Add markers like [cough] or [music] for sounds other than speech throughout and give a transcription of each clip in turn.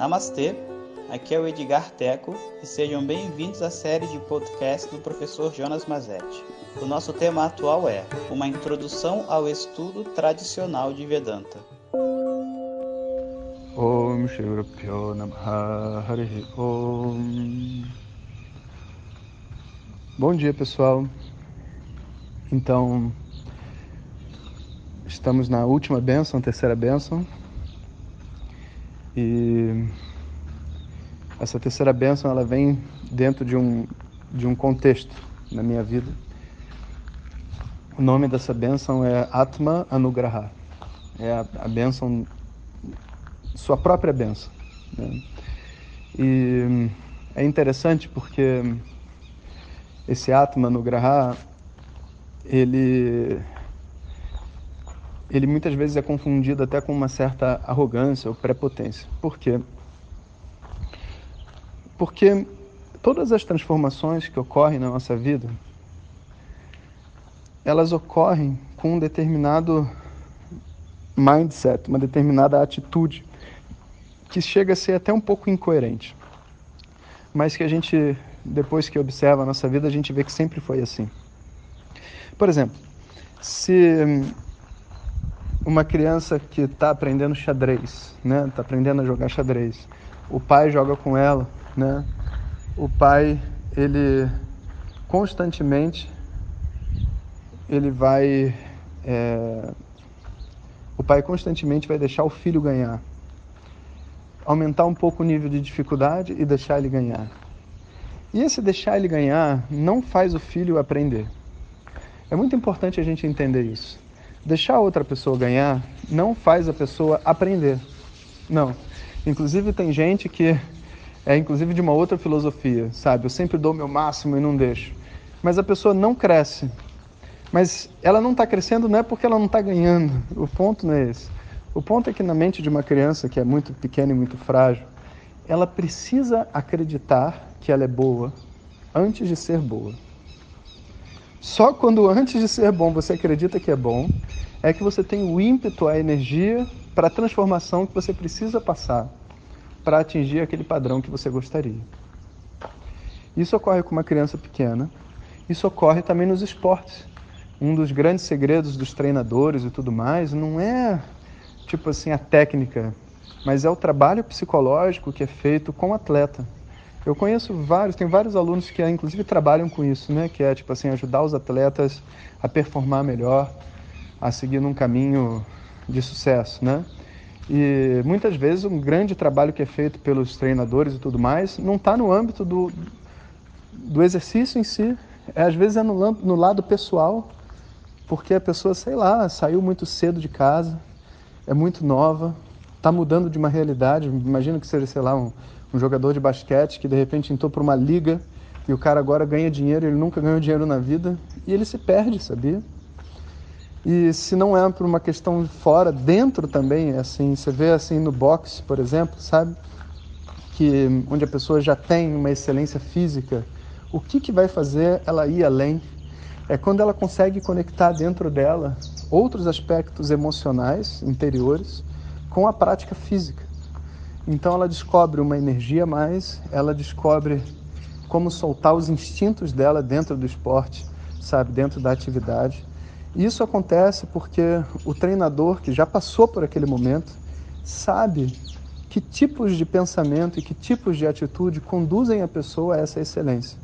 Namastê, aqui é o Edgar Teco e sejam bem-vindos à série de podcast do professor Jonas Mazetti. O nosso tema atual é Uma Introdução ao Estudo Tradicional de Vedanta. Om Bom dia pessoal. Então, estamos na última bênção, terceira bênção. E essa terceira bênção ela vem dentro de um, de um contexto na minha vida. O nome dessa bênção é Atma Anugraha. É a, a bênção, sua própria bênção. Né? E é interessante porque esse Atma Anugraha, ele ele muitas vezes é confundido até com uma certa arrogância ou prepotência. Por quê? Porque todas as transformações que ocorrem na nossa vida, elas ocorrem com um determinado mindset, uma determinada atitude que chega a ser até um pouco incoerente. Mas que a gente, depois que observa a nossa vida, a gente vê que sempre foi assim. Por exemplo, se uma criança que está aprendendo xadrez, né? Está aprendendo a jogar xadrez. O pai joga com ela, né? O pai, ele constantemente, ele vai, é... o pai constantemente vai deixar o filho ganhar, aumentar um pouco o nível de dificuldade e deixar ele ganhar. E esse deixar ele ganhar não faz o filho aprender. É muito importante a gente entender isso. Deixar outra pessoa ganhar não faz a pessoa aprender. Não. Inclusive tem gente que é inclusive de uma outra filosofia, sabe? Eu sempre dou meu máximo e não deixo. Mas a pessoa não cresce. Mas ela não está crescendo não é porque ela não está ganhando. O ponto não é esse. O ponto é que na mente de uma criança que é muito pequena e muito frágil, ela precisa acreditar que ela é boa antes de ser boa. Só quando antes de ser bom você acredita que é bom, é que você tem o ímpeto, a energia para a transformação que você precisa passar para atingir aquele padrão que você gostaria. Isso ocorre com uma criança pequena, isso ocorre também nos esportes. Um dos grandes segredos dos treinadores e tudo mais não é tipo assim a técnica, mas é o trabalho psicológico que é feito com o atleta. Eu conheço vários, tem vários alunos que inclusive trabalham com isso, né? Que é tipo assim ajudar os atletas a performar melhor, a seguir num caminho de sucesso, né? E muitas vezes um grande trabalho que é feito pelos treinadores e tudo mais não está no âmbito do, do exercício em si, é, às vezes é no, no lado pessoal, porque a pessoa, sei lá, saiu muito cedo de casa, é muito nova, está mudando de uma realidade. Imagina que seja, sei lá, um, um jogador de basquete que de repente entrou para uma liga e o cara agora ganha dinheiro, ele nunca ganhou dinheiro na vida e ele se perde, sabia? E se não é por uma questão fora, dentro também, assim, você vê assim no boxe, por exemplo, sabe? Que onde a pessoa já tem uma excelência física, o que que vai fazer ela ir além? É quando ela consegue conectar dentro dela outros aspectos emocionais interiores com a prática física. Então ela descobre uma energia mais, ela descobre como soltar os instintos dela dentro do esporte, sabe, dentro da atividade. Isso acontece porque o treinador que já passou por aquele momento sabe que tipos de pensamento e que tipos de atitude conduzem a pessoa a essa excelência.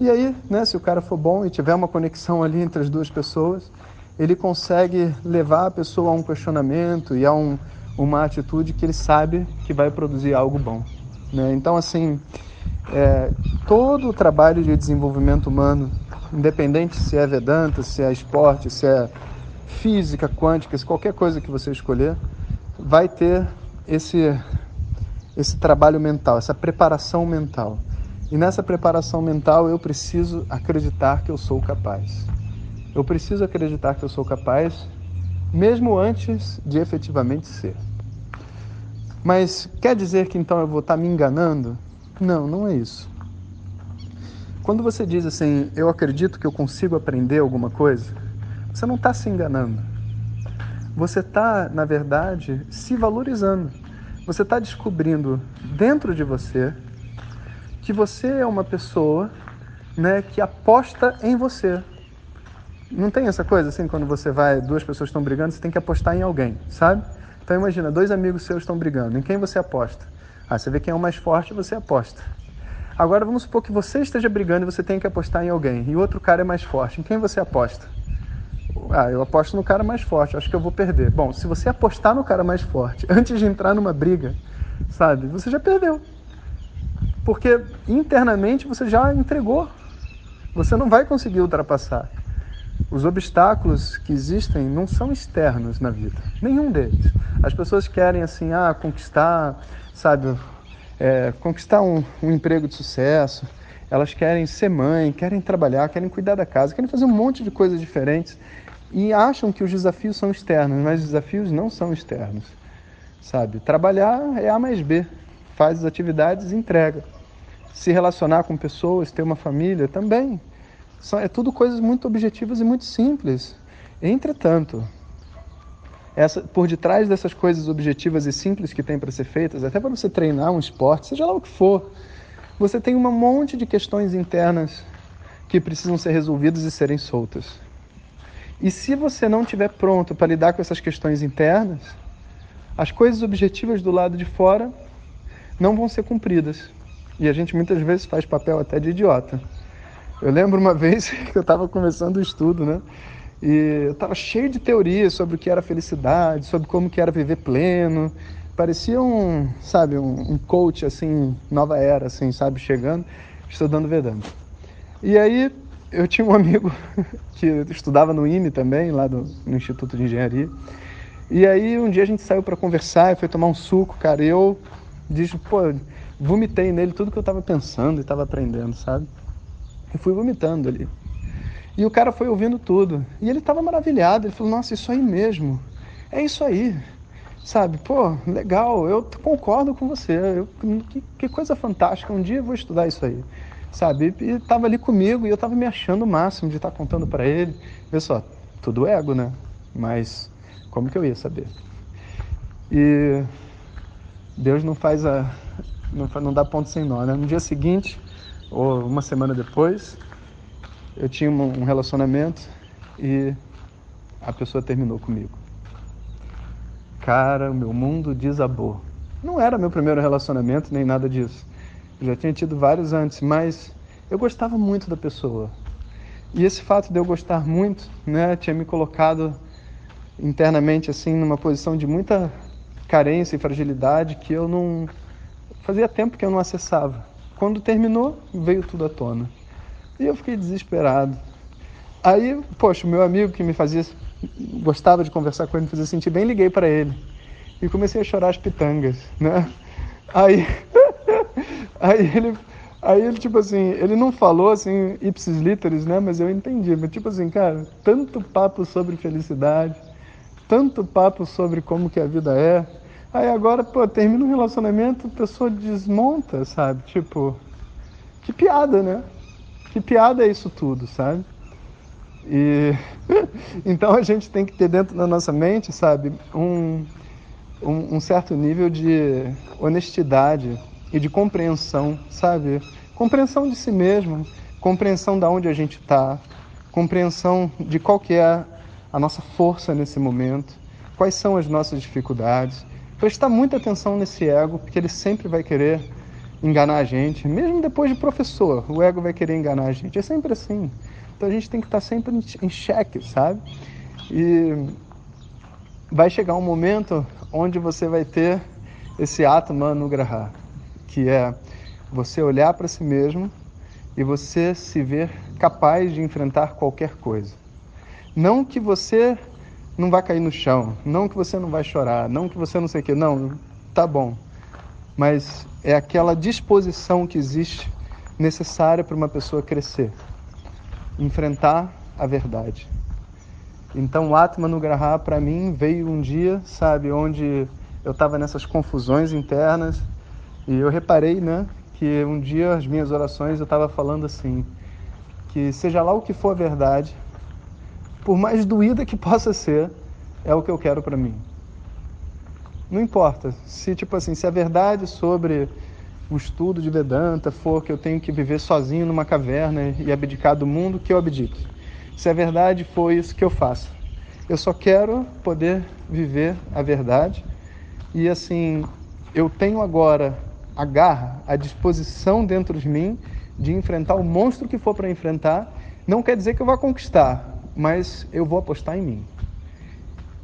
E aí, né, se o cara for bom e tiver uma conexão ali entre as duas pessoas, ele consegue levar a pessoa a um questionamento e a um, uma atitude que ele sabe que vai produzir algo bom. Né? Então, assim, é, todo o trabalho de desenvolvimento humano, independente se é Vedanta, se é esporte, se é física, quântica, se qualquer coisa que você escolher, vai ter esse, esse trabalho mental, essa preparação mental. E nessa preparação mental eu preciso acreditar que eu sou capaz. Eu preciso acreditar que eu sou capaz mesmo antes de efetivamente ser. Mas quer dizer que então eu vou estar me enganando? Não, não é isso. Quando você diz assim, eu acredito que eu consigo aprender alguma coisa, você não está se enganando. Você está, na verdade, se valorizando. você está descobrindo dentro de você que você é uma pessoa né, que aposta em você. Não tem essa coisa assim, quando você vai, duas pessoas estão brigando, você tem que apostar em alguém, sabe? Então imagina, dois amigos seus estão brigando, em quem você aposta? Ah, você vê quem é o mais forte, você aposta. Agora vamos supor que você esteja brigando e você tem que apostar em alguém, e outro cara é mais forte, em quem você aposta? Ah, eu aposto no cara mais forte, acho que eu vou perder. Bom, se você apostar no cara mais forte [laughs] antes de entrar numa briga, sabe, você já perdeu. Porque internamente você já entregou. Você não vai conseguir ultrapassar. Os obstáculos que existem não são externos na vida, nenhum deles. As pessoas querem assim, ah, conquistar, sabe, é, conquistar um, um emprego de sucesso. Elas querem ser mãe, querem trabalhar, querem cuidar da casa, querem fazer um monte de coisas diferentes e acham que os desafios são externos, mas os desafios não são externos, sabe? Trabalhar é A mais B, faz as atividades e entrega. Se relacionar com pessoas, ter uma família também. É tudo coisas muito objetivas e muito simples. Entretanto, essa, por detrás dessas coisas objetivas e simples que tem para ser feitas, até para você treinar um esporte, seja lá o que for, você tem um monte de questões internas que precisam ser resolvidas e serem soltas. E se você não estiver pronto para lidar com essas questões internas, as coisas objetivas do lado de fora não vão ser cumpridas. E a gente muitas vezes faz papel até de idiota. Eu lembro uma [laughs] vez que eu estava começando o estudo, né? E eu estava cheio de teorias sobre o que era felicidade, sobre como que era viver pleno. Parecia um, sabe, um, um coach assim, nova era, assim, sabe, chegando, estudando Vedanta. E aí eu tinha um amigo [laughs] que estudava no IME também, lá do, no Instituto de Engenharia. E aí um dia a gente saiu para conversar e foi tomar um suco, cara. E eu disse, pô, vomitei nele tudo que eu estava pensando e estava aprendendo, sabe? E fui vomitando ali. E o cara foi ouvindo tudo. E ele estava maravilhado. Ele falou: Nossa, isso aí mesmo. É isso aí. Sabe? Pô, legal. Eu concordo com você. Eu, que, que coisa fantástica. Um dia eu vou estudar isso aí sabe? E estava ali comigo e eu estava me achando o máximo de estar tá contando para ele. Vê só, tudo ego, né? Mas como que eu ia saber? E Deus não faz a. não, não dá ponto sem nó, né? No dia seguinte, ou uma semana depois, eu tinha um relacionamento e a pessoa terminou comigo. Cara, o meu mundo desabou. Não era meu primeiro relacionamento, nem nada disso. Eu já tinha tido vários antes, mas eu gostava muito da pessoa. E esse fato de eu gostar muito, né, tinha me colocado internamente assim numa posição de muita carência e fragilidade que eu não fazia tempo que eu não acessava. Quando terminou, veio tudo à tona. E eu fiquei desesperado. Aí, poxa, meu amigo que me fazia gostava de conversar com ele, me fazia sentir bem, liguei para ele. E comecei a chorar as pitangas, né? Aí [laughs] Aí ele, aí ele, tipo assim, ele não falou assim, ipsis literis, né? Mas eu entendi. Mas tipo assim, cara, tanto papo sobre felicidade, tanto papo sobre como que a vida é. Aí agora, pô, termina um relacionamento, a pessoa desmonta, sabe? Tipo, que piada, né? Que piada é isso tudo, sabe? E [laughs] então a gente tem que ter dentro da nossa mente, sabe, um, um, um certo nível de honestidade e de compreensão, sabe? Compreensão de si mesmo, compreensão de onde a gente está, compreensão de qual que é a nossa força nesse momento, quais são as nossas dificuldades. Prestar muita atenção nesse ego, porque ele sempre vai querer enganar a gente, mesmo depois de professor, o ego vai querer enganar a gente. É sempre assim. Então a gente tem que estar sempre em xeque, sabe? E vai chegar um momento onde você vai ter esse Atman Nugraha, que é você olhar para si mesmo e você se ver capaz de enfrentar qualquer coisa. Não que você não vai cair no chão, não que você não vai chorar, não que você não sei o que, não, tá bom. Mas é aquela disposição que existe necessária para uma pessoa crescer, enfrentar a verdade. Então, o Atma para mim veio um dia, sabe, onde eu estava nessas confusões internas e eu reparei, né, que um dia as minhas orações eu estava falando assim, que seja lá o que for a verdade, por mais doída que possa ser, é o que eu quero para mim. Não importa. Se tipo assim, se a verdade sobre o estudo de Vedanta for que eu tenho que viver sozinho numa caverna e abdicar do mundo, que eu abdique. Se a verdade for isso que eu faço. Eu só quero poder viver a verdade e assim, eu tenho agora a garra, a disposição dentro de mim de enfrentar o monstro que for para enfrentar. Não quer dizer que eu vá conquistar, mas eu vou apostar em mim.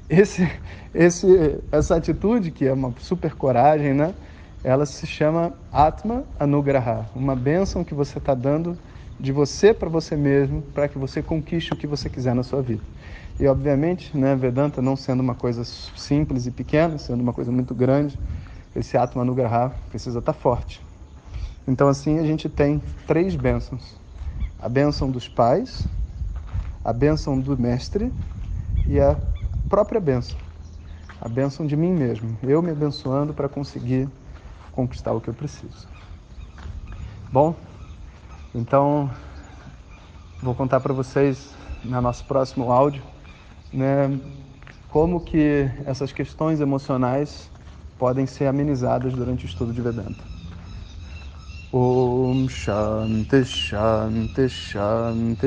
Esse, esse, essa atitude, que é uma super coragem, né? ela se chama Atma Anugraha, uma bênção que você está dando de você para você mesmo, para que você conquiste o que você quiser na sua vida. E obviamente, né, Vedanta não sendo uma coisa simples e pequena, sendo uma coisa muito grande, esse Atma Anugraha precisa estar tá forte. Então assim a gente tem três bênçãos: a bênção dos pais, a bênção do mestre e a própria bênção, a bênção de mim mesmo, eu me abençoando para conseguir conquistar o que eu preciso. Bom, então vou contar para vocês no nosso próximo áudio, né, como que essas questões emocionais podem ser amenizadas durante o estudo de Vedanta. Om Shanti Shanti Shanti